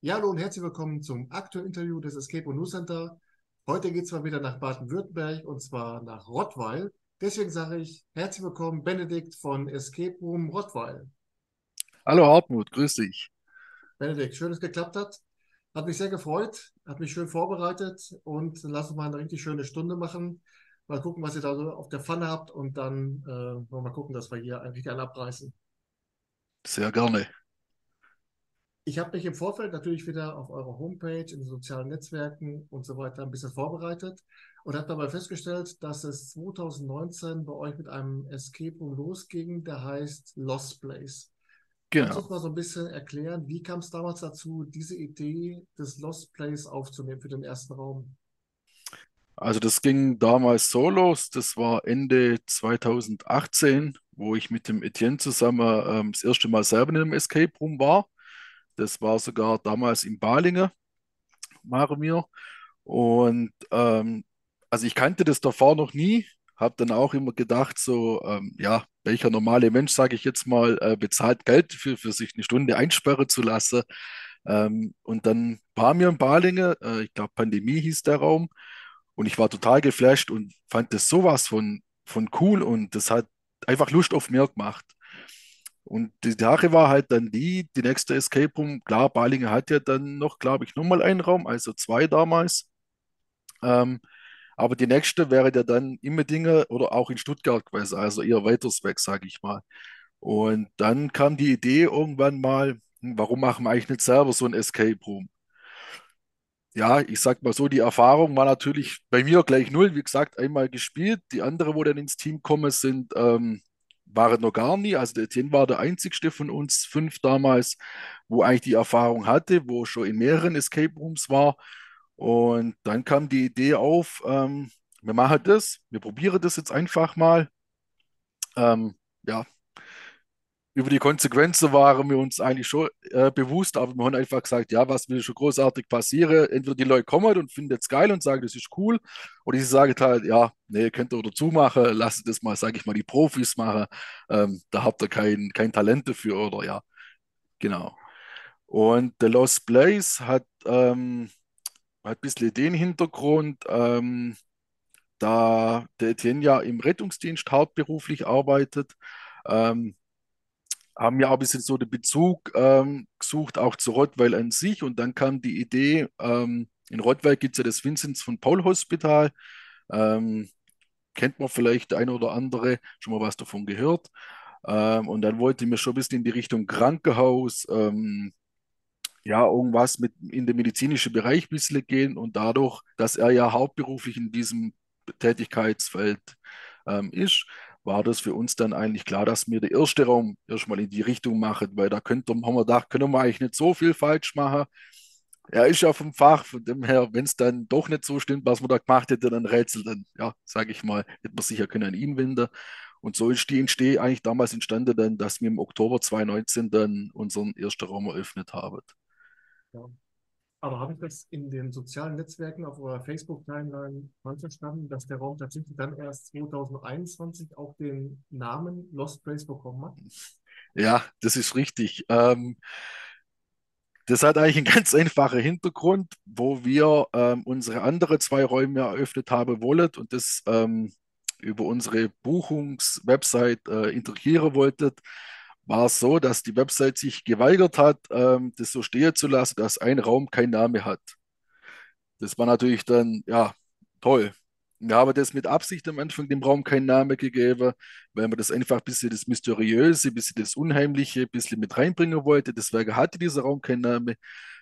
Ja, hallo und herzlich willkommen zum aktuellen Interview des Escape News Center. Heute geht es mal wieder nach Baden-Württemberg und zwar nach Rottweil. Deswegen sage ich herzlich willkommen, Benedikt von Escape Room Rottweil. Hallo Hartmut, grüß dich. Benedikt, schön, dass es geklappt hat. Hat mich sehr gefreut, hat mich schön vorbereitet und lass uns mal eine richtig schöne Stunde machen. Mal gucken, was ihr da so auf der Pfanne habt und dann äh, wollen wir mal gucken, dass wir hier richtig einen abreißen. Sehr gerne. Ich habe mich im Vorfeld natürlich wieder auf eurer Homepage, in den sozialen Netzwerken und so weiter ein bisschen vorbereitet und habe dabei festgestellt, dass es 2019 bei euch mit einem Escape Room losging, der heißt Lost Place. Genau. Kannst du uns mal so ein bisschen erklären, wie kam es damals dazu, diese Idee des Lost Place aufzunehmen für den ersten Raum? Also das ging damals so los, das war Ende 2018, wo ich mit dem Etienne zusammen ähm, das erste Mal selber in einem Escape Room war. Das war sogar damals in Balinge, Maremir. Und ähm, also ich kannte das davor noch nie, habe dann auch immer gedacht, so, ähm, ja, welcher normale Mensch, sage ich jetzt mal, äh, bezahlt Geld für, für sich eine Stunde einsperren zu lassen. Ähm, und dann war mir in Balinge, äh, ich glaube, Pandemie hieß der Raum, und ich war total geflasht und fand das sowas von, von cool und das hat einfach Lust auf mehr gemacht. Und die Sache war halt dann die, die nächste Escape Room, klar, Balinge hat ja dann noch, glaube ich, nochmal einen Raum, also zwei damals. Ähm, aber die nächste wäre ja dann Immendingen oder auch in Stuttgart gewesen, also eher weiters weg, sage ich mal. Und dann kam die Idee irgendwann mal, hm, warum machen wir eigentlich nicht selber so ein Escape Room? Ja, ich sag mal so, die Erfahrung war natürlich bei mir gleich null. Wie gesagt, einmal gespielt. Die andere, wo dann ins Team kommen, sind ähm, waren noch gar nie. Also der Etienne war der einzigste von uns fünf damals, wo eigentlich die Erfahrung hatte, wo schon in mehreren Escape Rooms war. Und dann kam die Idee auf, ähm, wir machen das, wir probieren das jetzt einfach mal. Ähm, ja, über die Konsequenzen waren wir uns eigentlich schon äh, bewusst, aber wir haben einfach gesagt, ja, was will schon großartig passieren? Entweder die Leute kommen und finden es geil und sagen, das ist cool, oder sie sagen halt, ja, nee, könnt ihr dazu machen, lasst das mal, sage ich mal, die Profis machen, ähm, da habt ihr kein, kein Talent dafür, oder ja, genau. Und The Lost Place hat, ähm, hat ein bisschen den Hintergrund, ähm, da der Etienne ja im Rettungsdienst hauptberuflich arbeitet, ähm, haben ja auch ein bisschen so den Bezug ähm, gesucht, auch zu Rottweil an sich. Und dann kam die Idee, ähm, in Rottweil gibt es ja das Vinzenz von Paul Hospital. Ähm, kennt man vielleicht eine oder andere, schon mal was davon gehört. Ähm, und dann wollte ich mir schon ein bisschen in die Richtung Krankenhaus, ähm, ja, irgendwas mit in den medizinischen Bereich ein bisschen gehen. Und dadurch, dass er ja hauptberuflich in diesem Tätigkeitsfeld ähm, ist, war das für uns dann eigentlich klar, dass wir den ersten Raum erstmal in die Richtung machen, weil da könnte, haben wir gedacht, können wir eigentlich nicht so viel falsch machen. Er ist ja vom Fach, von dem her, wenn es dann doch nicht so stimmt, was man da gemacht hätte, dann Rätsel, dann, ja, sage ich mal, hätte man sicher können an ihn wenden. Und so ist die Entsteh eigentlich damals entstanden, dann, dass wir im Oktober 2019 dann unseren ersten Raum eröffnet haben. Ja. Aber habe ich das in den sozialen Netzwerken auf eurer Facebook-Timeline falsch verstanden, dass der Raum tatsächlich dann erst 2021 auch den Namen Lost Place bekommen hat? Ja, das ist richtig. Ähm, das hat eigentlich einen ganz einfachen Hintergrund, wo wir ähm, unsere anderen zwei Räume eröffnet haben wollen und das ähm, über unsere Buchungswebsite äh, integrieren wolltet war es so, dass die Website sich geweigert hat, ähm, das so stehen zu lassen, dass ein Raum keinen Namen hat. Das war natürlich dann, ja, toll. Wir haben das mit Absicht am Anfang dem Raum keinen Namen gegeben, weil man das einfach ein bisschen das Mysteriöse, ein bisschen das Unheimliche, ein bisschen mit reinbringen wollte. Deswegen hatte dieser Raum keinen Namen.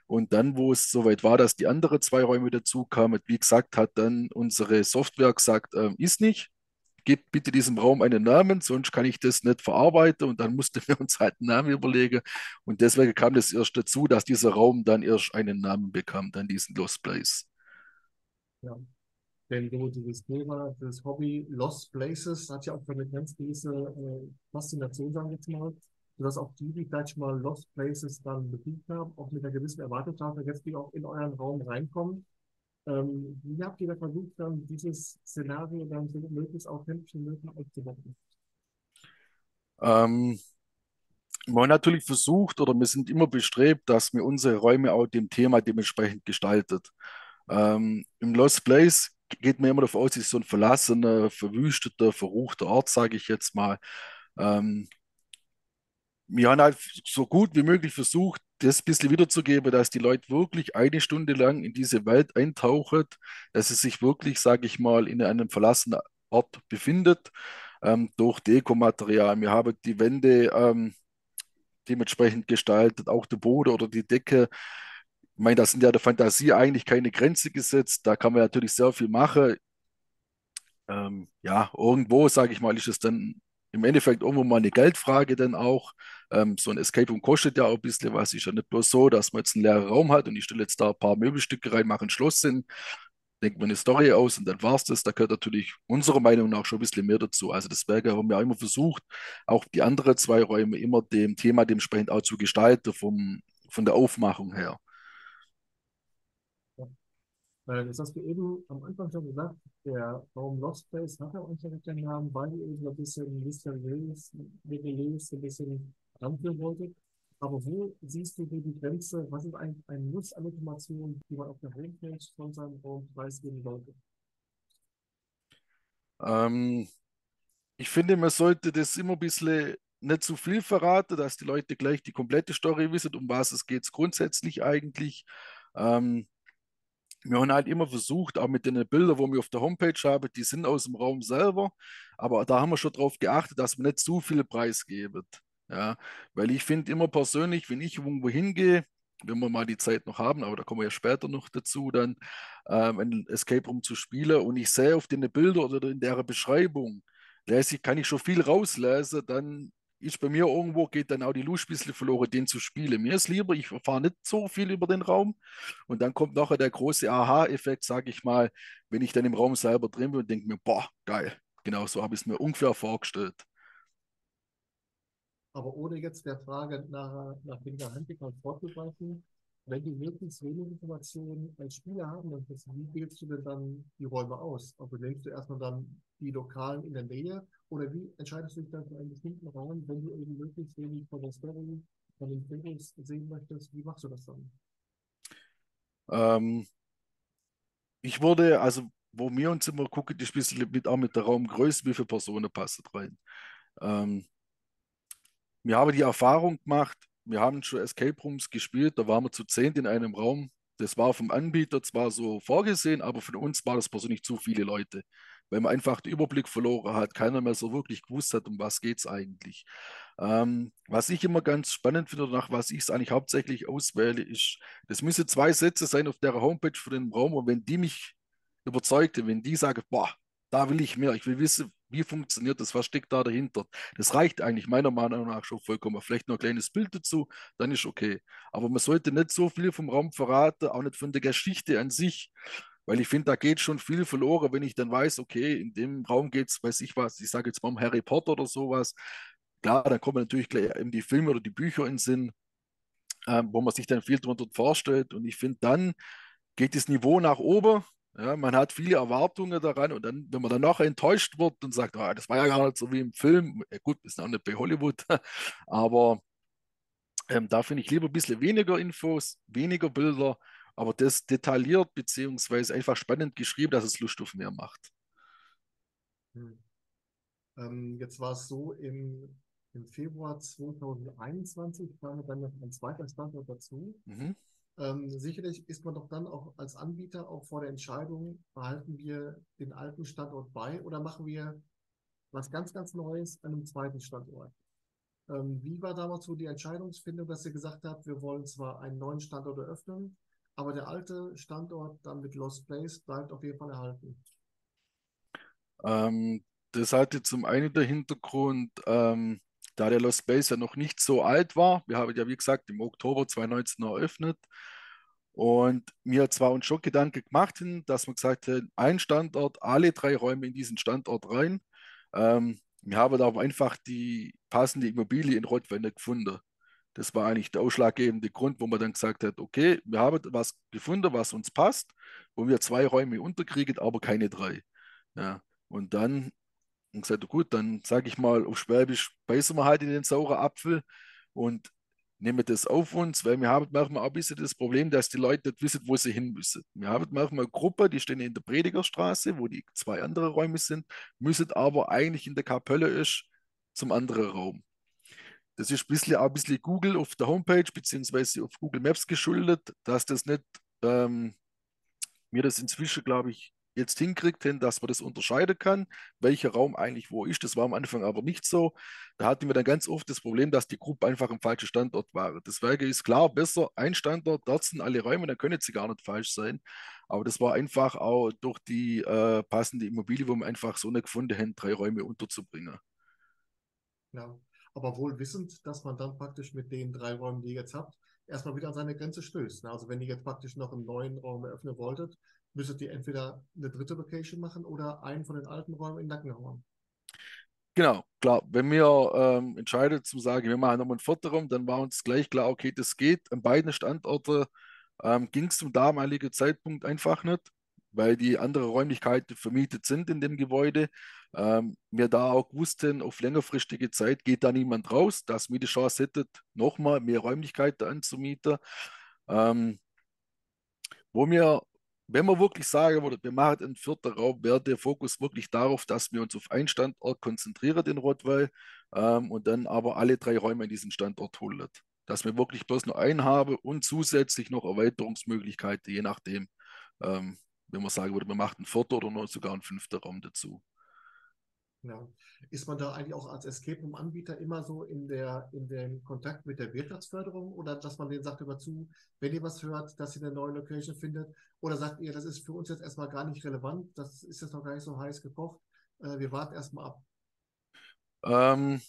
Und dann, wo es soweit war, dass die anderen zwei Räume dazu kamen, wie gesagt, hat dann unsere Software gesagt, äh, ist nicht gebt bitte diesem Raum einen Namen, sonst kann ich das nicht verarbeiten. Und dann mussten wir uns halt einen Namen überlegen. Und deswegen kam das erst dazu, dass dieser Raum dann erst einen Namen bekam, dann diesen Lost Place. Ja. Denn so dieses Thema, das Hobby Lost Places hat ja auch eine ganz gewisse äh, Faszination, sagen wir jetzt mal, sodass auch die, die schon mal Lost Places dann besucht haben, auch mit einer gewissen Erwartungshaltung jetzt auch in euren Raum reinkommen ähm, wie habt ihr da versucht, dann dieses Szenario dann so möglichst authentisch wie möglich aufzubauen? Ähm, wir haben natürlich versucht oder wir sind immer bestrebt, dass wir unsere Räume auch dem Thema dementsprechend gestaltet. Ähm, Im Lost Place geht man immer davon aus, es ist so ein verlassener, verwüsteter, verruchter Ort, sage ich jetzt mal. Ähm, wir haben halt so gut wie möglich versucht, das ein bisschen wiederzugeben, dass die Leute wirklich eine Stunde lang in diese Welt eintauchen, dass sie sich wirklich, sage ich mal, in einem verlassenen Ort befindet, ähm, durch Dekomaterial. Wir haben die Wände ähm, dementsprechend gestaltet, auch der Boden oder die Decke. Ich meine, da sind ja der Fantasie eigentlich keine Grenze gesetzt. Da kann man natürlich sehr viel machen. Ähm, ja, irgendwo, sage ich mal, ist es dann im Endeffekt irgendwo mal eine Geldfrage dann auch. Ähm, so ein Escape Room kostet ja auch ein bisschen was. Ist ja nicht bloß so, dass man jetzt einen leeren Raum hat und ich stelle jetzt da ein paar Möbelstücke rein, mache ein Schloss hin, denkt man eine Story aus und dann war es das. Da gehört natürlich unserer Meinung nach schon ein bisschen mehr dazu. Also das Werk haben wir auch immer versucht, auch die anderen zwei Räume immer dem Thema dementsprechend auch zu gestalten, vom, von der Aufmachung her. Das hast du eben am Anfang schon gesagt, der Raum Lost Place hat ja ja den Namen, weil eben so ein bisschen mysteriös ein bisschen ranführen wolltet. Aber wo siehst du die Grenze? Was ist eigentlich ein Muss an Informationen, die man auf der Homepage von seinem Raum preisgeben sollte? Ähm, ich finde, man sollte das immer ein bisschen nicht zu viel verraten, dass die Leute gleich die komplette Story wissen, um was es geht grundsätzlich eigentlich. Ähm, wir haben halt immer versucht, auch mit den Bildern, wo wir auf der Homepage haben, die sind aus dem Raum selber, aber da haben wir schon darauf geachtet, dass wir nicht zu viel Preis geben. Ja, weil ich finde immer persönlich, wenn ich irgendwo hingehe, wenn wir mal die Zeit noch haben, aber da kommen wir ja später noch dazu, dann ähm, ein Escape Room zu spielen und ich sehe auf den Bildern oder in der Beschreibung, ich, kann ich schon viel rauslesen, dann ist bei mir irgendwo, geht dann auch die Lust ein bisschen verloren, den zu spielen. Mir ist lieber, ich fahre nicht so viel über den Raum und dann kommt nachher der große Aha-Effekt, sage ich mal, wenn ich dann im Raum selber drin bin und denke mir, boah, geil, genau so habe ich es mir ungefähr vorgestellt. Aber ohne jetzt der Frage nach, nach dem Geheimtipp vorzugreifen, wenn du möglichst wenig Informationen als Spieler haben möchtest, wie wählst du denn dann die Räume aus? Also lenkst du erstmal dann die Lokalen in der Nähe oder wie entscheidest du dich dann für einen bestimmten Raum, wenn du eben möglichst wenig von der Story, von den Fotos sehen möchtest? Wie machst du das dann? Ähm, ich wurde, also wo wir uns immer gucken, ist ein mit, auch mit der Raumgröße, wie viele Personen passen rein. Ähm, wir haben die Erfahrung gemacht, wir haben schon Escape Rooms gespielt, da waren wir zu zehnt in einem Raum. Das war vom Anbieter zwar so vorgesehen, aber von uns war das persönlich zu viele Leute, weil man einfach den Überblick verloren hat, keiner mehr so wirklich gewusst hat, um was geht es eigentlich. Ähm, was ich immer ganz spannend finde, nach was ich es eigentlich hauptsächlich auswähle, ist, das müssen zwei Sätze sein auf der Homepage für den Raum und wenn die mich überzeugte, wenn die sagen, boah, da will ich mehr, ich will wissen, wie funktioniert das? Was steckt da dahinter? Das reicht eigentlich meiner Meinung nach schon vollkommen. Vielleicht noch ein kleines Bild dazu, dann ist okay. Aber man sollte nicht so viel vom Raum verraten, auch nicht von der Geschichte an sich. Weil ich finde, da geht schon viel verloren, wenn ich dann weiß, okay, in dem Raum geht es, weiß ich was, ich sage jetzt mal um Harry Potter oder sowas. Klar, dann kommen natürlich gleich eben die Filme oder die Bücher in den Sinn, ähm, wo man sich dann viel darunter vorstellt. Und ich finde, dann geht das Niveau nach oben ja, man hat viele Erwartungen daran und dann, wenn man dann nachher enttäuscht wird und sagt, ah, das war ja gar nicht so wie im Film, ja, gut, ist auch nicht bei Hollywood, aber ähm, da finde ich lieber ein bisschen weniger Infos, weniger Bilder, aber das detailliert beziehungsweise einfach spannend geschrieben, dass es Lust auf mehr macht. Hm. Ähm, jetzt war es so, im, im Februar 2021 kam dann noch ein zweiter Standort dazu. Mhm. Ähm, sicherlich ist man doch dann auch als Anbieter auch vor der Entscheidung, behalten wir den alten Standort bei oder machen wir was ganz, ganz Neues an einem zweiten Standort. Ähm, wie war damals so die Entscheidungsfindung, dass ihr gesagt habt, wir wollen zwar einen neuen Standort eröffnen, aber der alte Standort dann mit Lost Place bleibt auf jeden Fall erhalten? Ähm, das hatte zum einen der Hintergrund, ähm, da der Lost Space ja noch nicht so alt war. Wir haben ja, wie gesagt, im Oktober 2019 eröffnet. Und mir zwar uns schon Gedanken gemacht, dass man gesagt hat, ein Standort, alle drei Räume in diesen Standort rein. Ähm, wir haben aber einfach die passende Immobilie in Rottweil gefunden. Das war eigentlich der ausschlaggebende Grund, wo man dann gesagt hat, okay, wir haben was gefunden, was uns passt, wo wir zwei Räume unterkriegen, aber keine drei. Ja. Und dann und gesagt, gut, dann sage ich mal auf Schwäbisch, beißen wir halt in den sauren Apfel und nehmen das auf uns, weil wir haben manchmal auch ein bisschen das Problem, dass die Leute nicht wissen, wo sie hin müssen. Wir haben manchmal eine Gruppe, die stehen in der Predigerstraße, wo die zwei andere Räume sind, müssen aber eigentlich in der Kapelle ist zum anderen Raum. Das ist ein bisschen, auch ein bisschen Google auf der Homepage beziehungsweise auf Google Maps geschuldet, dass das nicht, ähm, mir das inzwischen, glaube ich, jetzt hinkriegt, hin, dass man das unterscheiden kann, welcher Raum eigentlich wo ist. Das war am Anfang aber nicht so. Da hatten wir dann ganz oft das Problem, dass die Gruppe einfach im falschen Standort war. Deswegen ist klar, besser ein Standort, dort sind alle Räume, dann können sie gar nicht falsch sein. Aber das war einfach auch durch die äh, passende Immobilie, wo wir einfach so nicht gefunden haben, drei Räume unterzubringen. Ja, aber wohl wissend, dass man dann praktisch mit den drei Räumen, die ihr jetzt habt, erstmal wieder an seine Grenze stößt. Ne? Also wenn ihr jetzt praktisch noch einen neuen Raum eröffnen wolltet, müsstet ihr entweder eine dritte Location machen oder einen von den alten Räumen in Nacken hauen. Genau, klar. Wenn wir ähm, entscheiden zu sagen, wir machen nochmal einen vierten Raum, dann war uns gleich klar, okay, das geht. An beiden Standorten ähm, ging es zum damaligen Zeitpunkt einfach nicht, weil die anderen Räumlichkeiten vermietet sind in dem Gebäude. Ähm, wir da auch wussten, auf längerfristige Zeit geht da niemand raus, dass wir die Chance hätten, nochmal mehr Räumlichkeiten anzumieten. Ähm, wo wir wenn man wirklich sagen würde, wir machen einen vierten Raum, wäre der Fokus wirklich darauf, dass wir uns auf einen Standort konzentrieren, den Rottweil, ähm, und dann aber alle drei Räume in diesem Standort holen. Dass wir wirklich bloß nur einen haben und zusätzlich noch Erweiterungsmöglichkeiten, je nachdem, ähm, wenn man sagen würde, wir machen einen vierten oder sogar einen fünften Raum dazu. Ja. Ist man da eigentlich auch als Escape Room-Anbieter immer so in der in dem Kontakt mit der Wirtschaftsförderung oder dass man denen sagt über zu, wenn ihr was hört, dass ihr eine neue Location findet? Oder sagt ihr, das ist für uns jetzt erstmal gar nicht relevant, das ist jetzt noch gar nicht so heiß gekocht, äh, wir warten erstmal ab? Ähm,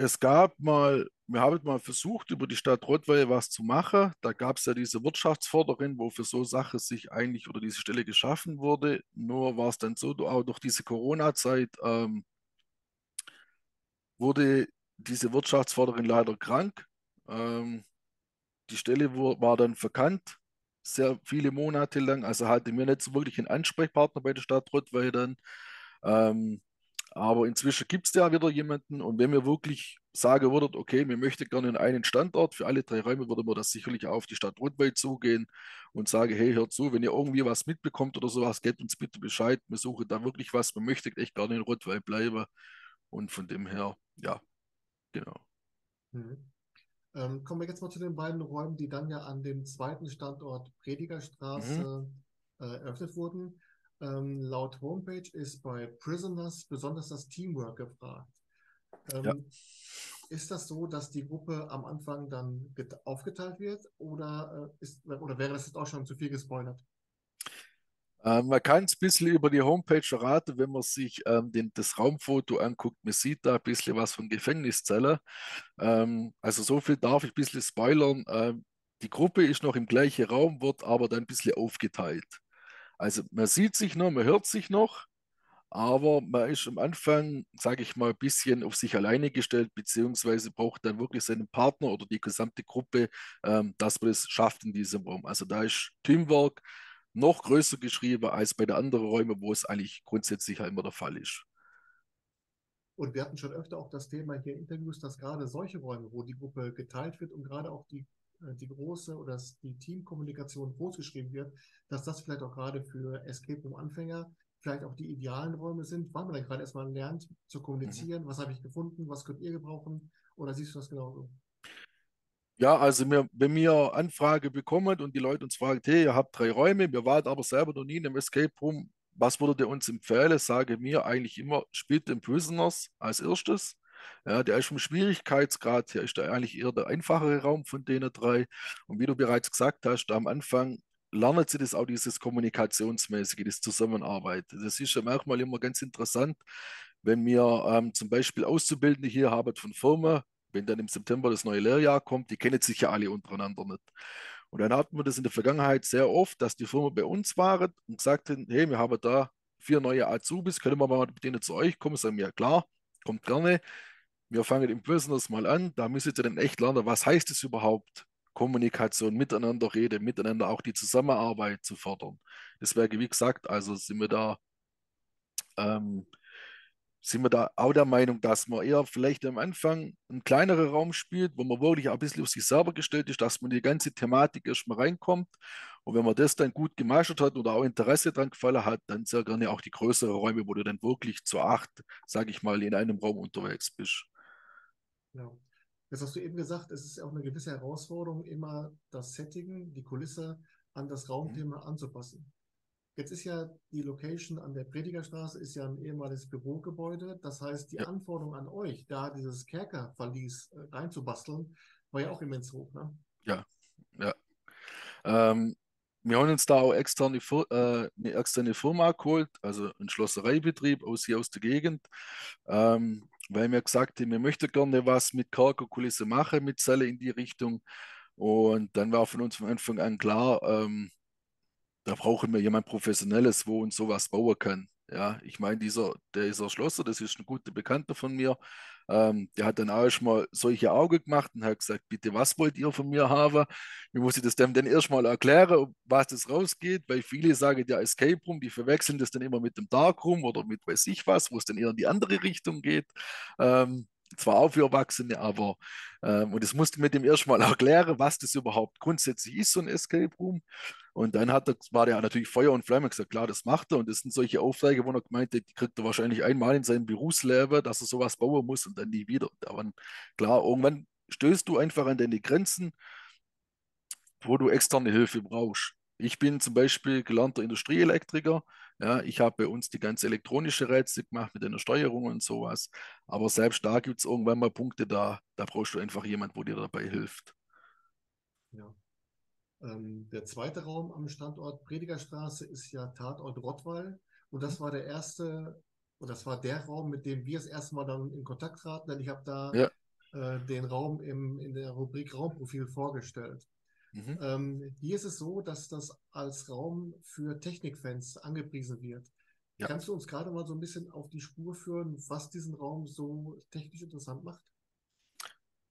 es gab mal, wir haben mal versucht, über die Stadt Rottweil was zu machen. Da gab es ja diese Wirtschaftsförderin, wo für so Sachen sich eigentlich oder diese Stelle geschaffen wurde. Nur war es dann so, auch durch diese Corona-Zeit ähm, wurde diese Wirtschaftsförderin leider krank. Ähm, die Stelle war dann verkannt, sehr viele Monate lang. Also hatte mir nicht so wirklich einen Ansprechpartner bei der Stadt Rottweil dann. Ähm, aber inzwischen gibt es ja wieder jemanden und wenn wir wirklich sagen würden, okay, wir möchten gerne in einen Standort für alle drei Räume, würde man das sicherlich auf die Stadt Rotweil zugehen und sagen, hey, hört zu, wenn ihr irgendwie was mitbekommt oder sowas, gebt uns bitte Bescheid, wir suchen da wirklich was, wir möchten echt gerne in Rotweil bleiben und von dem her, ja, genau. Mhm. Ähm, kommen wir jetzt mal zu den beiden Räumen, die dann ja an dem zweiten Standort Predigerstraße mhm. äh, eröffnet wurden. Ähm, laut Homepage ist bei Prisoners besonders das Teamwork gefragt. Ähm, ja. Ist das so, dass die Gruppe am Anfang dann aufgeteilt wird oder, äh, ist, oder wäre das jetzt auch schon zu viel gespoilert? Ähm, man kann es ein bisschen über die Homepage erraten, wenn man sich ähm, den, das Raumfoto anguckt. Man sieht da ein bisschen was von Gefängniszelle. Ähm, also so viel darf ich ein bisschen spoilern. Ähm, die Gruppe ist noch im gleichen Raum, wird aber dann ein bisschen aufgeteilt. Also man sieht sich noch, man hört sich noch, aber man ist am Anfang, sage ich mal, ein bisschen auf sich alleine gestellt, beziehungsweise braucht dann wirklich seinen Partner oder die gesamte Gruppe, ähm, dass man es schafft in diesem Raum. Also da ist Teamwork noch größer geschrieben als bei den anderen Räumen, wo es eigentlich grundsätzlich halt immer der Fall ist. Und wir hatten schon öfter auch das Thema hier in Interviews, dass gerade solche Räume, wo die Gruppe geteilt wird und gerade auch die die große oder die Teamkommunikation großgeschrieben wird, dass das vielleicht auch gerade für Escape Room Anfänger vielleicht auch die idealen Räume sind, weil man dann gerade erstmal lernt zu kommunizieren, mhm. was habe ich gefunden, was könnt ihr gebrauchen oder siehst du das genauso? Ja, also wir, wenn wir Anfrage bekommen und die Leute uns fragen, hey, ihr habt drei Räume, wir waren aber selber noch nie in einem Escape Room, was würdet ihr uns empfehlen? Sage mir eigentlich immer, spielt den Prisoners als erstes. Ja, der ist vom Schwierigkeitsgrad her, ist der eigentlich eher der einfachere Raum von denen drei. Und wie du bereits gesagt hast, am Anfang lernen sie das auch, dieses Kommunikationsmäßige, das Zusammenarbeit. Das ist ja manchmal immer ganz interessant, wenn wir ähm, zum Beispiel Auszubildende hier haben von Firmen, wenn dann im September das neue Lehrjahr kommt, die kennen sich ja alle untereinander nicht. Und dann hatten wir das in der Vergangenheit sehr oft, dass die Firma bei uns waren und gesagt haben, hey, wir haben da vier neue Azubis, können wir mal mit denen zu euch kommen? Sagen wir, ja klar, kommt gerne wir fangen im Business mal an, da müsst ihr dann echt lernen, was heißt es überhaupt, Kommunikation, miteinander reden, miteinander auch die Zusammenarbeit zu fördern. Deswegen, wie gesagt, also sind wir da ähm, sind wir da auch der Meinung, dass man eher vielleicht am Anfang einen kleineren Raum spielt, wo man wirklich ein bisschen auf sich selber gestellt ist, dass man die ganze Thematik erstmal reinkommt. Und wenn man das dann gut gemeistert hat oder auch Interesse dran gefallen hat, dann sehr gerne auch die größeren Räume, wo du dann wirklich zu acht, sage ich mal, in einem Raum unterwegs bist. Ja. Jetzt hast du eben gesagt, es ist auch eine gewisse Herausforderung, immer das Setting, die Kulisse an das Raumthema mhm. anzupassen. Jetzt ist ja die Location an der Predigerstraße ist ja ein ehemaliges Bürogebäude. Das heißt, die ja. Anforderung an euch, da dieses Kerkerverlies äh, reinzubasteln, war ja auch immens hoch, ne? Ja, ja. Ähm, wir haben uns da auch externe, äh, eine externe Firma geholt, also ein Schlossereibetrieb aus hier aus der Gegend, ähm, weil wir gesagt haben, wir möchten gerne was mit Kerkerkulisse machen, mit Zelle in die Richtung. Und dann war von uns von Anfang an klar, ähm, da brauchen wir jemand Professionelles, wo uns sowas bauen kann. Ja, ich meine, dieser, dieser Schlosser, das ist ein guter Bekannter von mir, ähm, der hat dann auch schon mal solche Augen gemacht und hat gesagt, bitte, was wollt ihr von mir haben? Ich muss das dem dann erstmal erklären, was das rausgeht, weil viele sagen ja Escape Room, die verwechseln das dann immer mit dem Dark Room oder mit weiß ich was, wo es dann eher in die andere Richtung geht. Ähm, zwar auch für Erwachsene, aber ähm, und es musste mit dem erstmal erklären, was das überhaupt grundsätzlich ist, so ein Escape Room. Und dann hat er, war der natürlich Feuer und Flamme gesagt, klar, das macht er. Und das sind solche Aufträge, wo er gemeint hat, die kriegt er wahrscheinlich einmal in seinem Berufsleben, dass er sowas bauen muss und dann nie wieder. Aber klar, irgendwann stößt du einfach an deine Grenzen, wo du externe Hilfe brauchst. Ich bin zum Beispiel gelernter Industrieelektriker. Ja, ich habe bei uns die ganze elektronische Rätsel gemacht mit einer Steuerung und sowas. Aber selbst da gibt es irgendwann mal Punkte, da, da brauchst du einfach jemanden, wo dir dabei hilft. Ja. Ähm, der zweite Raum am Standort Predigerstraße ist ja Tatort Rottweil. Und das war der erste, und das war der Raum, mit dem wir das erste Mal dann in Kontakt traten, denn ich habe da ja. äh, den Raum im, in der Rubrik Raumprofil vorgestellt. Mhm. Ähm, hier ist es so, dass das als Raum für Technikfans angepriesen wird. Ja. Kannst du uns gerade mal so ein bisschen auf die Spur führen, was diesen Raum so technisch interessant macht?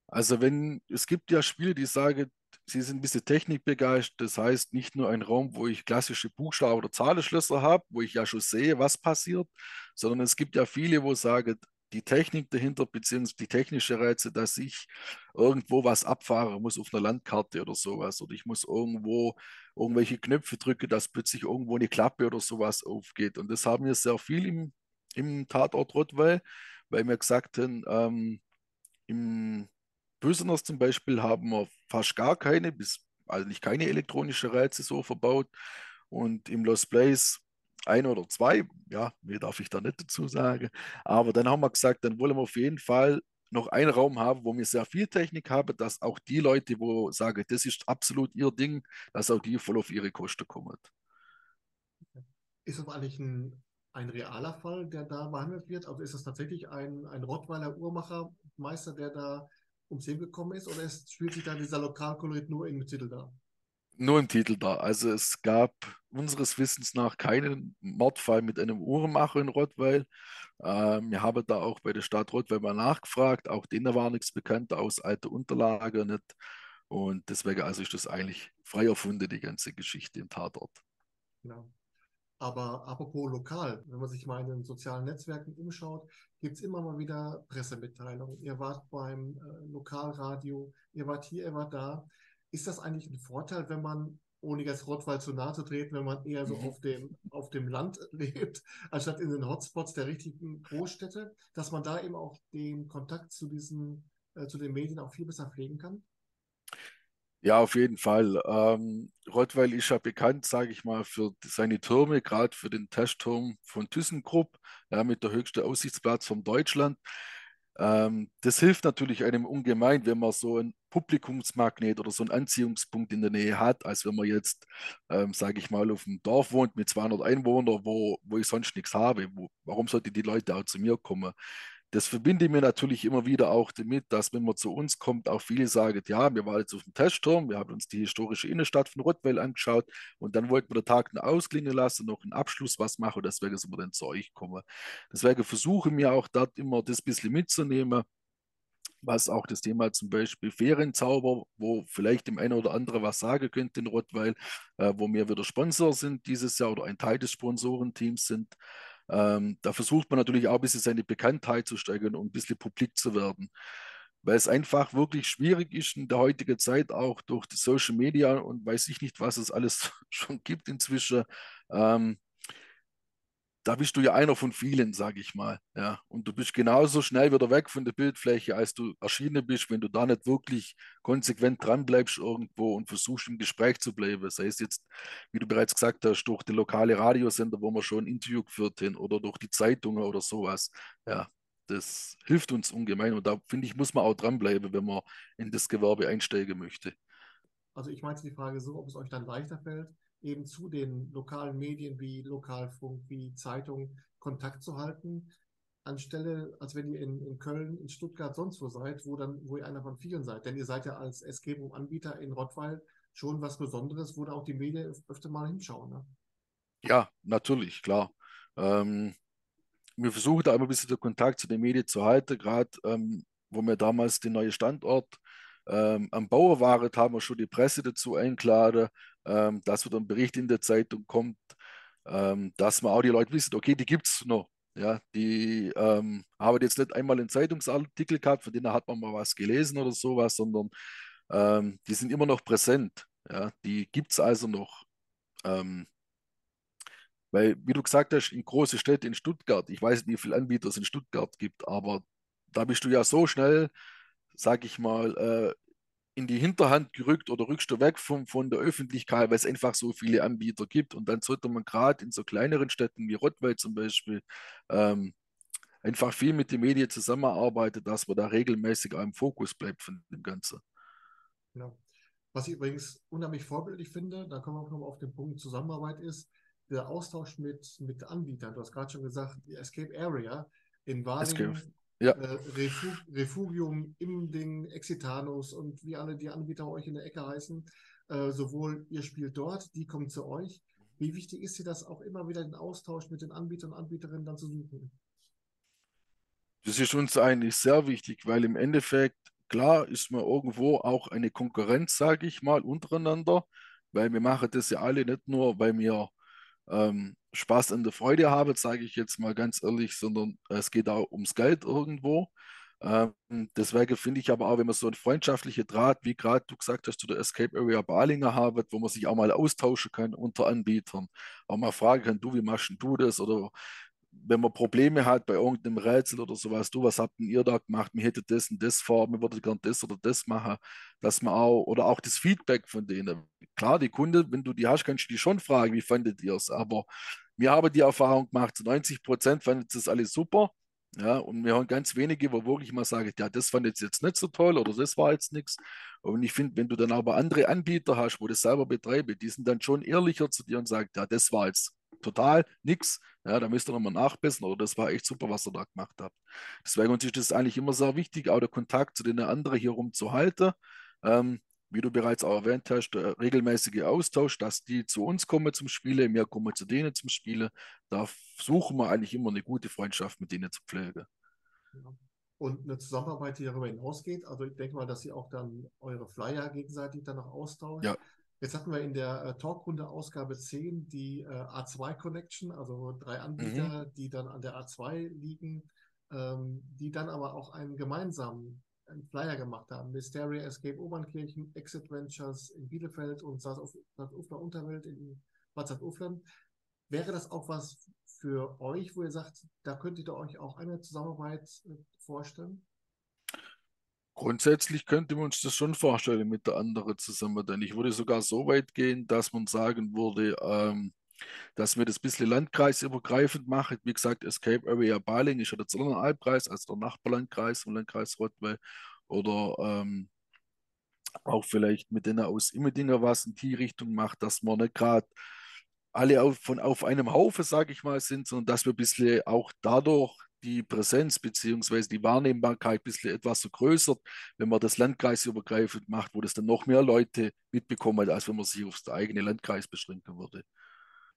Also wenn, es gibt ja Spiele, die sagen, sie sind ein bisschen technikbegeistert. Das heißt, nicht nur ein Raum, wo ich klassische Buchstaben oder Zahlenschlösser habe, wo ich ja schon sehe, was passiert, sondern es gibt ja viele, wo sagen, die Technik dahinter, beziehungsweise die technische Reize, dass ich irgendwo was abfahren muss auf einer Landkarte oder sowas. Oder ich muss irgendwo irgendwelche Knöpfe drücken, dass plötzlich irgendwo eine Klappe oder sowas aufgeht. Und das haben wir sehr viel im, im Tatort Rottweil, weil wir gesagt haben, ähm, im Böseners zum Beispiel haben wir fast gar keine, bis eigentlich keine elektronische Reize so verbaut. Und im Lost Place ein oder zwei, ja, mehr darf ich da nicht dazu sagen. Aber dann haben wir gesagt, dann wollen wir auf jeden Fall noch einen Raum haben, wo wir sehr viel Technik haben, dass auch die Leute, wo sagen, das ist absolut ihr Ding, dass auch die voll auf ihre Kosten kommen. Ist das eigentlich ein, ein realer Fall, der da behandelt wird? Also ist das tatsächlich ein, ein Rottweiler Uhrmachermeister, der da ums Leben gekommen ist, oder ist, spielt sich da dieser Lokalkolorit nur in Titel da? Nur im Titel da. Also es gab unseres Wissens nach keinen Mordfall mit einem Uhrmacher in Rottweil. Ähm, wir haben da auch bei der Stadt Rottweil mal nachgefragt. Auch denen war nichts bekannt aus alter Unterlage nicht. Und deswegen also ist das eigentlich frei erfunden, die ganze Geschichte im Tatort. Ja. Aber apropos lokal, wenn man sich mal in den sozialen Netzwerken umschaut, gibt es immer mal wieder Pressemitteilungen. Ihr wart beim äh, Lokalradio, ihr wart hier, ihr wart da. Ist das eigentlich ein Vorteil, wenn man, ohne jetzt Rottweil zu nahe zu treten, wenn man eher so mhm. auf, dem, auf dem Land lebt, anstatt in den Hotspots der richtigen Großstädte, dass man da eben auch den Kontakt zu diesen, äh, zu den Medien auch viel besser pflegen kann? Ja, auf jeden Fall. Ähm, Rottweil ist ja bekannt, sage ich mal, für seine Türme, gerade für den Testturm von ThyssenKrupp, ja, mit der höchsten Aussichtsplatz von Deutschland. Ähm, das hilft natürlich einem ungemein, wenn man so ein Publikumsmagnet oder so einen Anziehungspunkt in der Nähe hat, als wenn man jetzt, ähm, sage ich mal, auf einem Dorf wohnt mit 200 Einwohnern, wo, wo ich sonst nichts habe. Wo, warum sollten die Leute auch zu mir kommen? Das verbinde ich mir natürlich immer wieder auch damit, dass wenn man zu uns kommt, auch viele sagen, ja, wir waren jetzt auf dem Testturm, wir haben uns die historische Innenstadt von Rottweil angeschaut und dann wollten wir den Tag noch ausklingen lassen, noch einen Abschluss was machen deswegen sind wir dann zu euch gekommen. Deswegen versuche ich mir auch dort immer das bisschen mitzunehmen, was auch das Thema zum Beispiel Ferienzauber, wo vielleicht dem einen oder anderen was sagen könnte in Rottweil, äh, wo wir wieder Sponsor sind dieses Jahr oder ein Teil des Sponsorenteams sind. Ähm, da versucht man natürlich auch ein bisschen seine Bekanntheit zu steigern und ein bisschen publik zu werden. Weil es einfach wirklich schwierig ist in der heutigen Zeit, auch durch die Social Media und weiß ich nicht, was es alles schon gibt inzwischen. Ähm, da bist du ja einer von vielen, sage ich mal. Ja. Und du bist genauso schnell wieder weg von der Bildfläche, als du erschienen bist, wenn du da nicht wirklich konsequent dran bleibst irgendwo und versuchst im Gespräch zu bleiben. Sei es jetzt, wie du bereits gesagt hast, durch die lokale Radiosender, wo wir schon ein Interview geführt haben, oder durch die Zeitungen oder sowas. Ja, das hilft uns ungemein. Und da finde ich, muss man auch dranbleiben, wenn man in das Gewerbe einsteigen möchte. Also ich meinte die Frage so, ob es euch dann leichter fällt, eben zu den lokalen Medien wie Lokalfunk, wie Zeitung Kontakt zu halten, anstelle, als wenn ihr in, in Köln, in Stuttgart, sonst wo seid, wo dann, wo ihr einer von vielen seid. Denn ihr seid ja als Escape Room-Anbieter in Rottweil schon was Besonderes, wo da auch die Medien öfter mal hinschauen. Ne? Ja, natürlich, klar. Ähm, wir versuchen da immer ein bisschen den Kontakt zu den Medien zu halten, gerade ähm, wo wir damals den neuen Standort ähm, am Bauer waren, haben wir schon die Presse dazu eingeladen, ähm, dass wieder ein Bericht in der Zeitung kommt, ähm, dass man auch die Leute wissen, okay, die gibt es noch. Ja, die ähm, haben jetzt nicht einmal einen Zeitungsartikel gehabt, von denen hat man mal was gelesen oder sowas, sondern ähm, die sind immer noch präsent. Ja, die gibt es also noch. Ähm, weil, wie du gesagt hast, in große Städte in Stuttgart, ich weiß nicht, wie viele Anbieter es in Stuttgart gibt, aber da bist du ja so schnell, sag ich mal, äh, in die Hinterhand gerückt oder rückst du weg von, von der Öffentlichkeit, weil es einfach so viele Anbieter gibt. Und dann sollte man gerade in so kleineren Städten wie Rottweil zum Beispiel ähm, einfach viel mit den Medien zusammenarbeiten, dass man da regelmäßig am Fokus bleibt von dem Ganzen. Genau. Was ich übrigens unheimlich vorbildlich finde, da kommen wir auch noch auf den Punkt Zusammenarbeit ist, der Austausch mit, mit Anbietern. Du hast gerade schon gesagt, die Escape Area in Wahlingen, ja. äh, Refug Refugium, Imding, Exitanus und wie alle die Anbieter euch in der Ecke heißen. Äh, sowohl ihr spielt dort, die kommen zu euch. Wie wichtig ist dir das auch immer wieder den Austausch mit den Anbietern und Anbieterinnen dann zu suchen? Das ist uns eigentlich sehr wichtig, weil im Endeffekt, klar, ist man irgendwo auch eine Konkurrenz, sage ich mal, untereinander, weil wir machen das ja alle nicht nur, weil wir ähm, Spaß an der Freude haben, sage ich jetzt mal ganz ehrlich, sondern es geht auch ums Geld irgendwo. Ähm, deswegen finde ich aber auch, wenn man so ein freundschaftlicher Draht, wie gerade du gesagt hast, zu der Escape Area Balinger haben, wo man sich auch mal austauschen kann unter Anbietern, auch mal fragen kann, du, wie machst du das? Oder wenn man Probleme hat bei irgendeinem Rätsel oder sowas, du, was habt denn ihr da gemacht? Mir hätte das und das vor, mir würde gern das oder das machen, dass man auch, oder auch das Feedback von denen. Klar, die Kunde, wenn du die hast, kannst du die schon fragen, wie fandet ihr es? Aber wir haben die Erfahrung gemacht, zu 90 Prozent fandet das alles super. Ja, und wir haben ganz wenige, wo wirklich mal sagen, ja, das fand ich jetzt nicht so toll oder das war jetzt nichts. Und ich finde, wenn du dann aber andere Anbieter hast, wo das selber betreibe, die sind dann schon ehrlicher zu dir und sagen, ja, das war jetzt total nichts. Ja, da müsst ihr nochmal nachbessern oder das war echt super, was ihr da gemacht habt. Deswegen uns ist das eigentlich immer sehr wichtig, auch der Kontakt zu den anderen hier rum zu halten. Ähm, wie du bereits auch erwähnt hast, der regelmäßige Austausch, dass die zu uns kommen zum Spielen, wir kommen zu denen zum Spielen. Da suchen wir eigentlich immer eine gute Freundschaft mit denen zu pflegen. Und eine Zusammenarbeit, die darüber hinausgeht. Also ich denke mal, dass ihr auch dann eure Flyer gegenseitig dann noch austauscht. Ja. Jetzt hatten wir in der äh, Talkrunde Ausgabe 10 die äh, A2 Connection, also drei Anbieter, mhm. die dann an der A2 liegen, ähm, die dann aber auch einen gemeinsamen einen Flyer gemacht haben. Mysteria Escape Obernkirchen, Exit Ventures in Bielefeld und Salzufler Unterwelt in Bad Ufland. Wäre das auch was für euch, wo ihr sagt, da könntet ihr euch auch eine Zusammenarbeit äh, vorstellen? Grundsätzlich könnte man uns das schon vorstellen mit der anderen zusammen, denn ich würde sogar so weit gehen, dass man sagen würde, ähm, dass wir das ein bisschen landkreisübergreifend machen. Wie gesagt, Escape Area Baling ist ja der Zollerner also der Nachbarlandkreis vom Landkreis Rottweil. Oder ähm, auch vielleicht mit denen aus Immedinger was in die Richtung macht, dass man nicht gerade alle auf, von auf einem Haufen, sage ich mal, sind, sondern dass wir ein bisschen auch dadurch die Präsenz bzw. die Wahrnehmbarkeit ein bisschen etwas vergrößert, wenn man das landkreisübergreifend macht, wo das dann noch mehr Leute mitbekommen, als wenn man sich auf den eigenen Landkreis beschränken würde.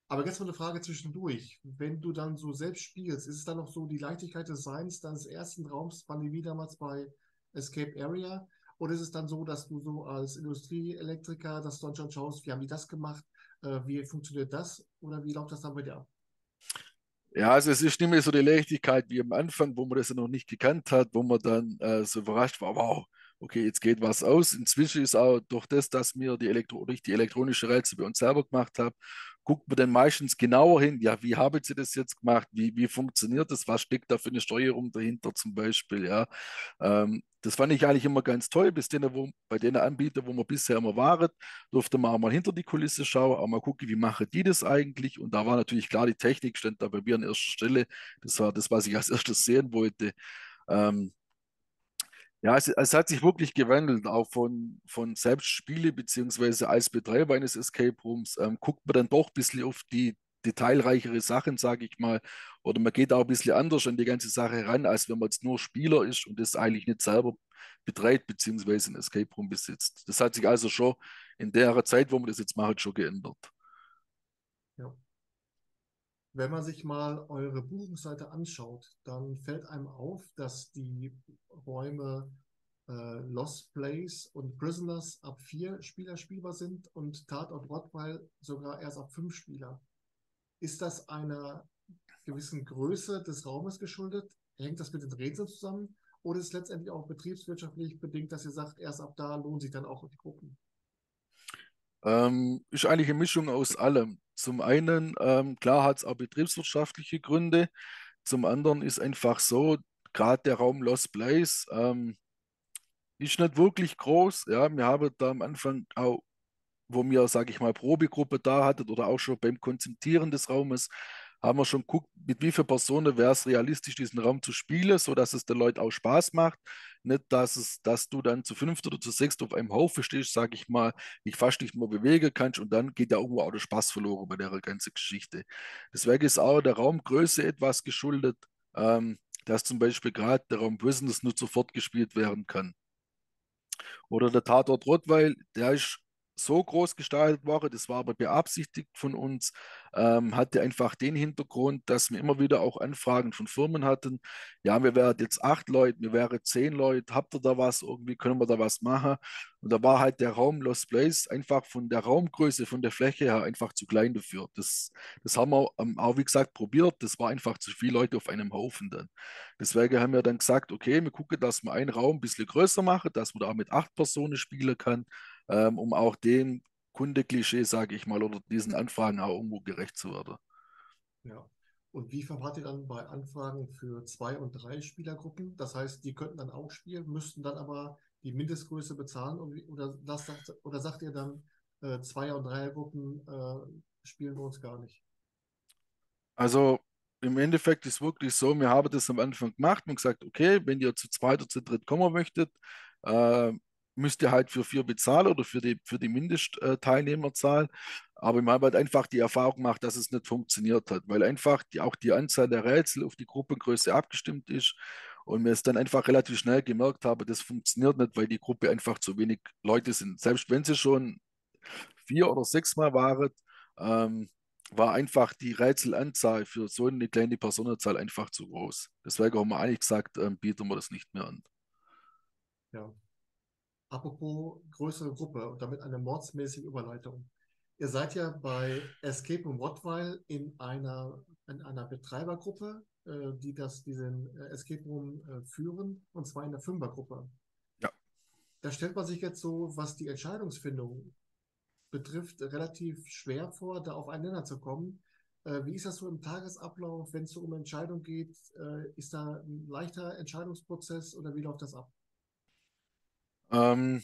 Aber jetzt mal eine Frage zwischendurch. Wenn du dann so selbst spielst, ist es dann noch so die Leichtigkeit des Seins deines ersten Raums, Pandemie damals bei Escape Area? Oder ist es dann so, dass du so als Industrieelektriker, dass du dann schon schaust, wie haben die das gemacht? Äh, wie funktioniert das? Oder wie läuft das dann bei dir ab? Ja, also es ist nicht mehr so die Leichtigkeit wie am Anfang, wo man das ja noch nicht gekannt hat, wo man dann äh, so überrascht war, wow, okay, jetzt geht was aus. Inzwischen ist auch durch das, dass mir die Elektro die elektronische Rätsel bei uns selber gemacht habe, guckt man dann meistens genauer hin, ja, wie haben sie das jetzt gemacht, wie, wie funktioniert das, was steckt da für eine Steuerung dahinter zum Beispiel, ja. Ähm, das fand ich eigentlich immer ganz toll, bis denen, wo, bei den Anbietern, wo wir bisher immer waren, durfte man auch mal hinter die Kulisse schauen, auch mal gucken, wie machen die das eigentlich? Und da war natürlich klar, die Technik stand da bei mir an erster Stelle, das war das, was ich als erstes sehen wollte. Ähm, ja, es, es, hat sich wirklich gewandelt, auch von, von selbst Spiele beziehungsweise als Betreiber eines Escape Rooms ähm, guckt man dann doch ein bisschen auf die detailreichere Sachen, sage ich mal, oder man geht auch ein bisschen anders an die ganze Sache ran, als wenn man jetzt nur Spieler ist und das eigentlich nicht selber betreibt beziehungsweise ein Escape Room besitzt. Das hat sich also schon in der Zeit, wo man das jetzt macht, schon geändert. Ja. Wenn man sich mal eure Buchungsseite anschaut, dann fällt einem auf, dass die Räume äh, Lost Place und Prisoners ab vier Spieler spielbar sind und Tatort Rottweil sogar erst ab fünf Spieler. Ist das einer gewissen Größe des Raumes geschuldet? Hängt das mit den Rätseln zusammen? Oder ist es letztendlich auch betriebswirtschaftlich bedingt, dass ihr sagt, erst ab da lohnen sich dann auch die Gruppen? Ähm, ist eigentlich eine Mischung aus allem. Zum einen, ähm, klar hat es auch betriebswirtschaftliche Gründe. Zum anderen ist einfach so, gerade der Raum Lost Place ähm, ist nicht wirklich groß. Ja, wir haben da am Anfang auch, wo wir, sage ich mal, Probegruppe da hattet oder auch schon beim Konzentrieren des Raumes, haben wir schon geguckt, mit wie vielen Personen wäre es realistisch, diesen Raum zu spielen, sodass es den Leuten auch Spaß macht. Nicht, dass, es, dass du dann zu fünft oder zu sechst auf einem Haufen stehst, sage ich mal, dich fast nicht mehr bewegen kannst und dann geht ja irgendwo auch der Spaß verloren bei der ganzen Geschichte. Deswegen ist auch der Raumgröße etwas geschuldet, ähm, dass zum Beispiel gerade der Raum Business nur sofort gespielt werden kann. Oder der Tatort Rottweil, der ist so groß gestaltet worden, das war aber beabsichtigt von uns, ähm, hatte einfach den Hintergrund, dass wir immer wieder auch Anfragen von Firmen hatten. Ja, wir wären jetzt acht Leute, wir wären zehn Leute, habt ihr da was, irgendwie können wir da was machen? Und da war halt der Raum Lost Place einfach von der Raumgröße, von der Fläche her einfach zu klein dafür. Das, das haben wir ähm, auch, wie gesagt, probiert. Das war einfach zu viele Leute auf einem Haufen dann. Deswegen haben wir dann gesagt, okay, wir gucken, dass wir einen Raum ein bisschen größer machen, dass man da auch mit acht Personen spielen kann ähm, um auch dem Kundeklischee, sage ich mal, oder diesen Anfragen auch irgendwo gerecht zu werden. Ja. Und wie verwahrt ihr dann bei Anfragen für zwei und drei Spielergruppen? Das heißt, die könnten dann auch spielen, müssten dann aber die Mindestgröße bezahlen oder, das, oder sagt ihr dann, äh, Zweier- und Dreiergruppen äh, spielen wir uns gar nicht? Also im Endeffekt ist wirklich so, wir haben das am Anfang gemacht und gesagt, okay, wenn ihr zu zweit oder zu dritt kommen möchtet, äh, müsst ihr halt für vier bezahlen oder für die, für die Mindestteilnehmerzahl. Aber ich habe halt einfach die Erfahrung gemacht, dass es nicht funktioniert hat, weil einfach die, auch die Anzahl der Rätsel auf die Gruppengröße abgestimmt ist und mir es dann einfach relativ schnell gemerkt habe, das funktioniert nicht, weil die Gruppe einfach zu wenig Leute sind. Selbst wenn sie schon vier oder sechs Mal waren, ähm, war einfach die Rätselanzahl für so eine kleine Personenzahl einfach zu groß. Deswegen haben wir eigentlich gesagt, ähm, bieten wir das nicht mehr an. Ja, Apropos größere Gruppe und damit eine mordsmäßige Überleitung. Ihr seid ja bei Escape Room Rottweil in einer, in einer Betreibergruppe, äh, die das, diesen äh, Escape Room äh, führen, und zwar in der Fünfergruppe. Ja. Da stellt man sich jetzt so, was die Entscheidungsfindung betrifft, relativ schwer vor, da auf einen Nenner zu kommen. Äh, wie ist das so im Tagesablauf, wenn es so um Entscheidung geht? Äh, ist da ein leichter Entscheidungsprozess oder wie läuft das ab? Ähm,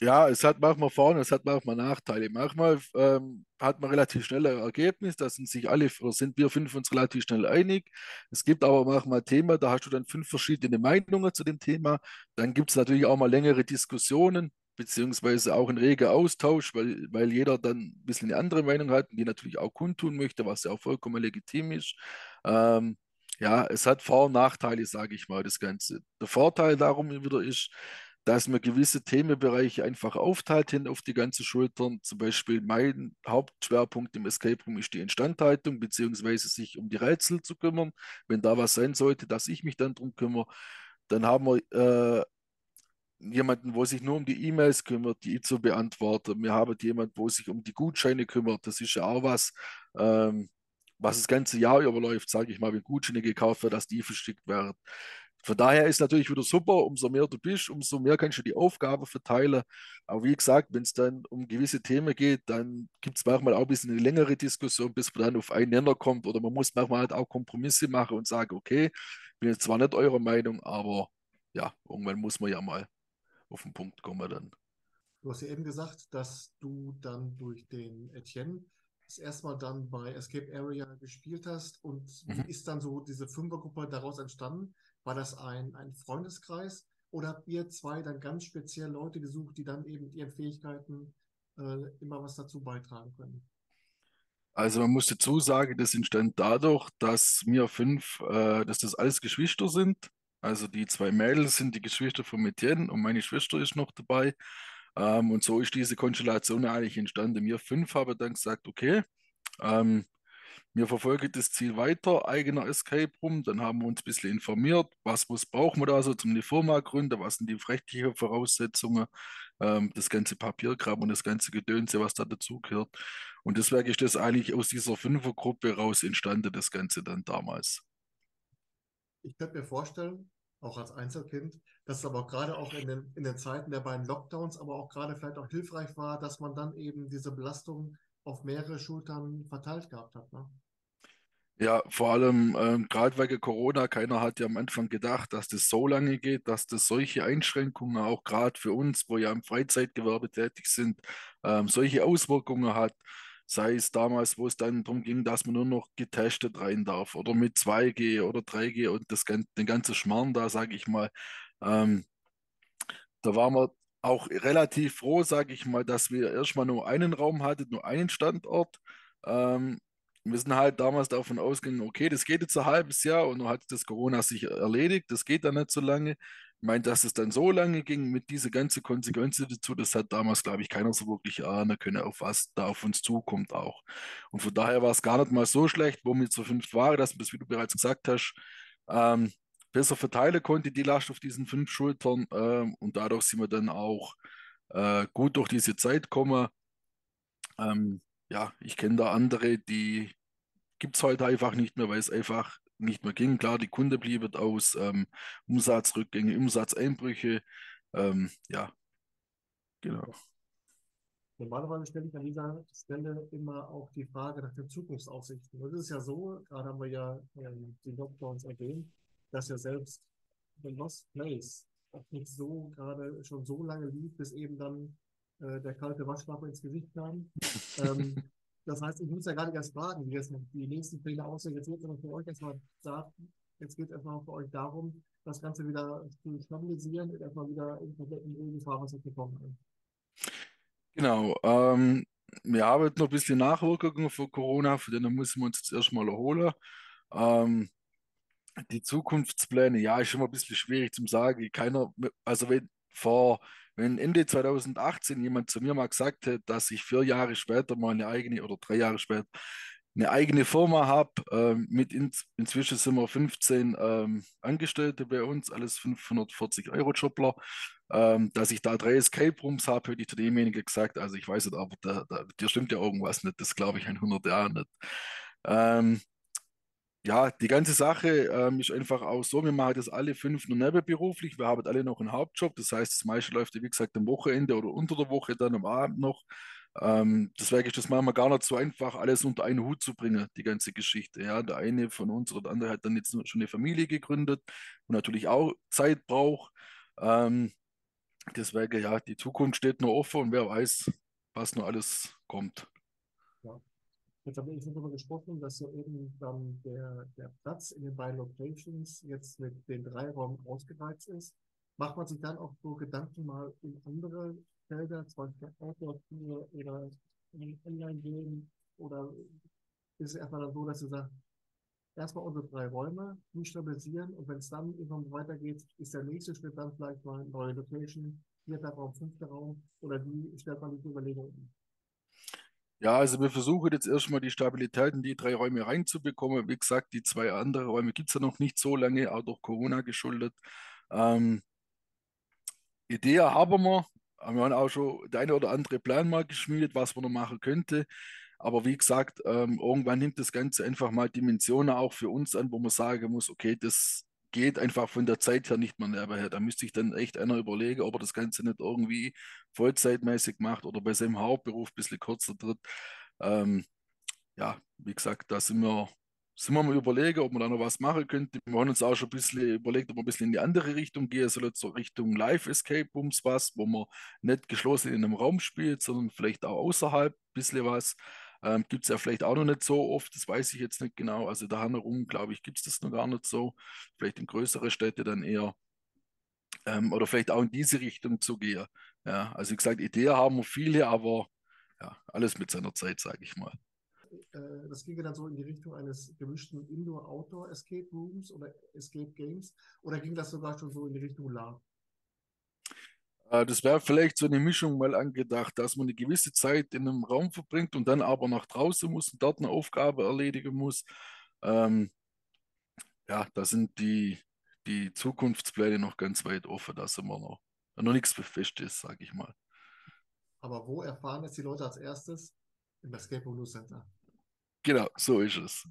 ja, es hat manchmal Vor- es hat manchmal Nachteile. Manchmal ähm, hat man relativ schnell ein Ergebnis, da sind sich alle, sind wir fünf uns relativ schnell einig. Es gibt aber manchmal Themen, da hast du dann fünf verschiedene Meinungen zu dem Thema. Dann gibt es natürlich auch mal längere Diskussionen, beziehungsweise auch einen regen Austausch, weil, weil jeder dann ein bisschen eine andere Meinung hat und die natürlich auch kundtun möchte, was ja auch vollkommen legitim ist. Ähm, ja, es hat Vor- und Nachteile, sage ich mal, das Ganze. Der Vorteil darum wieder ist, dass man gewisse Themenbereiche einfach aufteilt hin auf die ganze Schultern. Zum Beispiel mein Hauptschwerpunkt im Escape Room ist die Instandhaltung, beziehungsweise sich um die Rätsel zu kümmern. Wenn da was sein sollte, dass ich mich dann drum kümmere. Dann haben wir äh, jemanden, wo sich nur um die E-Mails kümmert, die ich zu beantworten. Wir haben jemanden, wo sich um die Gutscheine kümmert. Das ist ja auch was. Ähm, was das ganze Jahr überläuft, sage ich mal, wenn Gutscheine gekauft wird, dass die verschickt werden. Von daher ist natürlich wieder super, umso mehr du bist, umso mehr kannst du die Aufgabe verteilen. Aber wie gesagt, wenn es dann um gewisse Themen geht, dann gibt es manchmal auch ein bisschen eine längere Diskussion, bis man dann auf einen Nenner kommt. Oder man muss manchmal halt auch Kompromisse machen und sagen, okay, ich bin jetzt zwar nicht eurer Meinung, aber ja, irgendwann muss man ja mal auf den Punkt kommen dann. Du hast ja eben gesagt, dass du dann durch den Etienne das erste Mal dann bei Escape Area gespielt hast und mhm. wie ist dann so diese Fünfergruppe daraus entstanden? War das ein, ein Freundeskreis oder habt ihr zwei dann ganz speziell Leute gesucht, die dann eben mit ihren Fähigkeiten äh, immer was dazu beitragen können? Also man muss dazu sagen, das entstand dadurch, dass wir fünf, äh, dass das alles Geschwister sind. Also die zwei Mädels sind die Geschwister von Etienne und meine Schwester ist noch dabei. Ähm, und so ist diese Konstellation eigentlich entstanden. Wir fünf haben dann gesagt, okay, ähm, wir verfolgen das Ziel weiter, eigener Escape Room. Dann haben wir uns ein bisschen informiert, was muss, brauchen wir da so zum eine Firma gründen, was sind die rechtlichen Voraussetzungen, ähm, das ganze Papierkram und das ganze Gedönse, was da dazugehört. Und deswegen ist das eigentlich aus dieser Fünfergruppe raus entstanden, das Ganze dann damals. Ich könnte mir vorstellen, auch als Einzelkind, dass es aber gerade auch in den, in den Zeiten der beiden Lockdowns, aber auch gerade vielleicht auch hilfreich war, dass man dann eben diese Belastung auf mehrere Schultern verteilt gehabt hat. Ne? Ja, vor allem ähm, gerade wegen Corona, keiner hat ja am Anfang gedacht, dass das so lange geht, dass das solche Einschränkungen auch gerade für uns, wo ja im Freizeitgewerbe tätig sind, ähm, solche Auswirkungen hat. Sei es damals, wo es dann darum ging, dass man nur noch getestet rein darf oder mit 2G oder 3G und das, den ganzen Schmarrn da, sage ich mal. Ähm, da waren wir auch relativ froh, sage ich mal, dass wir erstmal nur einen Raum hatten, nur einen Standort. Ähm, wir sind halt damals davon ausgegangen, okay, das geht jetzt ein halbes Jahr und dann hat das Corona sich erledigt, das geht dann nicht so lange. Ich meine, dass es dann so lange ging mit dieser ganzen Konsequenz dazu, das hat damals, glaube ich, keiner so wirklich ahnen können, auf was da auf uns zukommt auch. Und von daher war es gar nicht mal so schlecht, wo wir zu fünf waren, dass das, wie du bereits gesagt hast, ähm, besser verteilen konnte, die Last auf diesen fünf Schultern. Ähm, und dadurch sind wir dann auch äh, gut durch diese Zeit gekommen. Ähm, ja, ich kenne da andere, die gibt es heute einfach nicht mehr, weil es einfach nicht mehr ging. Klar, die Kunde blieben aus, ähm, Umsatzrückgänge, Umsatzeinbrüche. Ähm, ja, genau. Normalerweise stelle ich an dieser Stelle immer auch die Frage nach den Zukunftsaussichten. Es ist ja so, gerade haben wir ja ähm, die Lockdowns erwähnt, dass ja selbst The Lost Place auch nicht so gerade schon so lange lief, bis eben dann äh, der kalte Waschlappe ins Gesicht kam. ähm, das heißt, ich muss ja gar nicht erst fragen, wie jetzt die nächsten Pläne aussehen. Jetzt geht es aber für euch erstmal jetzt geht es erstmal für euch darum, das Ganze wieder zu stabilisieren und erstmal wieder in kompletten ruhigen Fahrwasser zu kommen. Genau. Ähm, wir haben noch ein bisschen Nachwirkungen von Corona, von denen müssen wir uns jetzt erstmal erholen. Ähm, die Zukunftspläne, ja, ist immer ein bisschen schwierig zu sagen. Keiner, also wenn vor wenn Ende 2018 jemand zu mir mal gesagt hätte, dass ich vier Jahre später mal eine eigene oder drei Jahre später eine eigene Firma habe, ähm, mit in, inzwischen sind wir 15 ähm, Angestellte bei uns, alles 540 Euro Jobler, ähm, dass ich da drei Escape Rooms habe, hätte ich zu demjenigen gesagt, also ich weiß nicht, aber da, da, dir stimmt ja irgendwas nicht, das glaube ich in 100 Jahren nicht. Ja, die ganze Sache ähm, ist einfach auch so, wir machen das alle fünf nur nebenberuflich, wir haben alle noch einen Hauptjob, das heißt, das meiste läuft, wie gesagt, am Wochenende oder unter der Woche, dann am Abend noch. Ähm, deswegen ist das manchmal gar nicht so einfach, alles unter einen Hut zu bringen, die ganze Geschichte. Ja, der eine von uns oder der andere hat dann jetzt schon eine Familie gegründet und natürlich auch Zeit braucht. Ähm, deswegen, ja, die Zukunft steht nur offen und wer weiß, was noch alles kommt. Ja. Jetzt habe ich darüber gesprochen, dass ja eben dann der, der Platz in den beiden Locations jetzt mit den drei Räumen ausgereizt ist. Macht man sich dann auch so Gedanken mal in andere Felder, zum Beispiel Outdoor-Tour oder online gehen? Oder ist es erstmal dann so, dass ihr sagt, erstmal unsere drei Räume, die stabilisieren und wenn es dann irgendwann weitergeht, ist der nächste Schritt dann vielleicht mal eine neue Location, vierter Raum, fünfter Raum oder wie stellt man die Überlegungen? Ja, also wir versuchen jetzt erstmal die Stabilität in die drei Räume reinzubekommen. Wie gesagt, die zwei anderen Räume gibt es ja noch nicht so lange, auch durch Corona geschuldet. Ähm, Idee haben wir. Wir haben auch schon der eine oder andere Plan mal geschmiedet, was man noch machen könnte. Aber wie gesagt, ähm, irgendwann nimmt das Ganze einfach mal Dimensionen auch für uns an, wo man sagen muss, okay, das geht einfach von der Zeit her nicht mehr nebenher. Da müsste sich dann echt einer überlegen, ob er das Ganze nicht irgendwie vollzeitmäßig macht oder bei seinem Hauptberuf ein bisschen kürzer tritt. Ähm, ja, wie gesagt, da sind wir, sind wir mal überlegen, ob man da noch was machen könnte. Wir haben uns auch schon ein bisschen überlegt, ob wir ein bisschen in die andere Richtung gehen, also so Richtung Live-Escape Rooms was, wo man nicht geschlossen in einem Raum spielt, sondern vielleicht auch außerhalb ein bisschen was. Ähm, gibt es ja vielleicht auch noch nicht so oft, das weiß ich jetzt nicht genau. Also da herum, glaube ich, gibt es das noch gar nicht so. Vielleicht in größere Städte dann eher. Ähm, oder vielleicht auch in diese Richtung zu gehen. Ja, also wie gesagt, Ideen haben wir viele, aber ja, alles mit seiner Zeit, sage ich mal. Äh, das ging dann so in die Richtung eines gemischten Indoor-Outdoor-Escape Rooms oder Escape Games oder ging das sogar schon so in die Richtung LAN? Äh, das wäre vielleicht so eine Mischung mal angedacht, dass man eine gewisse Zeit in einem Raum verbringt und dann aber nach draußen muss und dort eine Aufgabe erledigen muss. Ähm, ja, da sind die, die Zukunftspläne noch ganz weit offen, da sind wir noch, noch nichts Festes, sage ich mal. Aber wo erfahren jetzt die Leute als erstes? Im Escape Room Center. Genau, so ist es.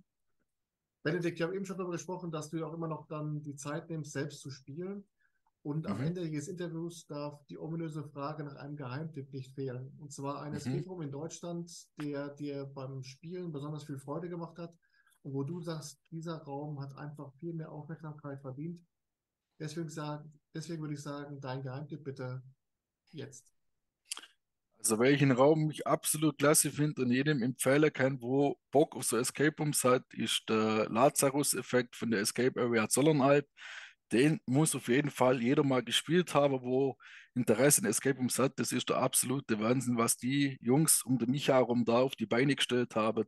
Benedikt, wir haben eben schon darüber gesprochen, dass du ja auch immer noch dann die Zeit nimmst, selbst zu spielen. Und am mhm. Ende dieses Interviews darf die ominöse Frage nach einem Geheimtipp nicht fehlen. Und zwar ein mhm. Escape Room in Deutschland, der dir beim Spielen besonders viel Freude gemacht hat und wo du sagst, dieser Raum hat einfach viel mehr Aufmerksamkeit verdient. Deswegen, sagen, deswegen würde ich sagen, dein Geheimtipp bitte jetzt. Also welchen Raum ich absolut klasse finde und jedem empfehlen kann, wo Bock auf so Escape Rooms hat, ist der Lazarus-Effekt von der Escape Area Zollernalb den muss auf jeden Fall jeder mal gespielt haben, wo Interesse in Escape Rooms hat. Das ist der absolute Wahnsinn, was die Jungs um den Micha herum da auf die Beine gestellt haben.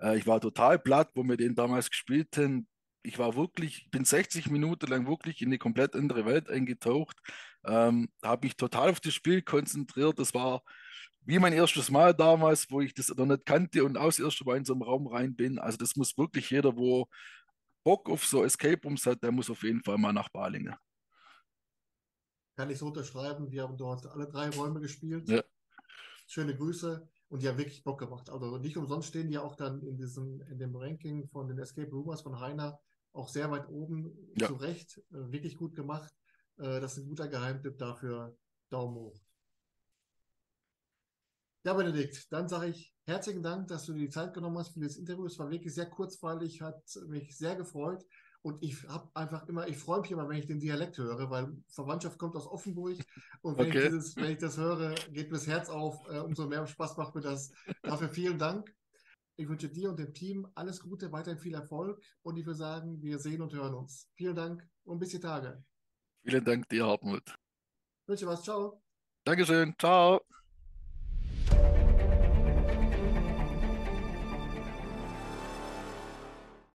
Äh, ich war total platt, wo wir den damals gespielt haben. Ich war wirklich, bin 60 Minuten lang wirklich in eine komplett andere Welt eingetaucht. Ähm, habe mich total auf das Spiel konzentriert. Das war wie mein erstes Mal damals, wo ich das noch nicht kannte und aus erstem Mal in so einem Raum rein bin. Also das muss wirklich jeder, wo Bock auf so Escape Rooms hat, der muss auf jeden Fall mal nach Balingen. Kann ich so unterschreiben. Wir haben dort alle drei Räume gespielt. Ja. Schöne Grüße. Und die haben wirklich Bock gemacht. Also nicht umsonst stehen die auch dann in diesem, in dem Ranking von den Escape Roomers von Heiner auch sehr weit oben. Ja. Zu Recht. Äh, wirklich gut gemacht. Äh, das ist ein guter Geheimtipp dafür. Daumen hoch. Ja, Benedikt, dann sage ich herzlichen Dank, dass du dir die Zeit genommen hast für das Interview. Es war wirklich sehr kurzweilig, hat mich sehr gefreut. Und ich habe einfach immer, ich freue mich immer, wenn ich den Dialekt höre, weil Verwandtschaft kommt aus Offenburg. Und wenn, okay. ich, dieses, wenn ich das höre, geht mir das Herz auf. Äh, umso mehr Spaß macht mir das. Dafür vielen Dank. Ich wünsche dir und dem Team alles Gute, weiterhin viel Erfolg. Und ich würde sagen, wir sehen und hören uns. Vielen Dank und bis die Tage. Vielen Dank dir, Hartmut. Ich wünsche was. Ciao. Dankeschön. Ciao.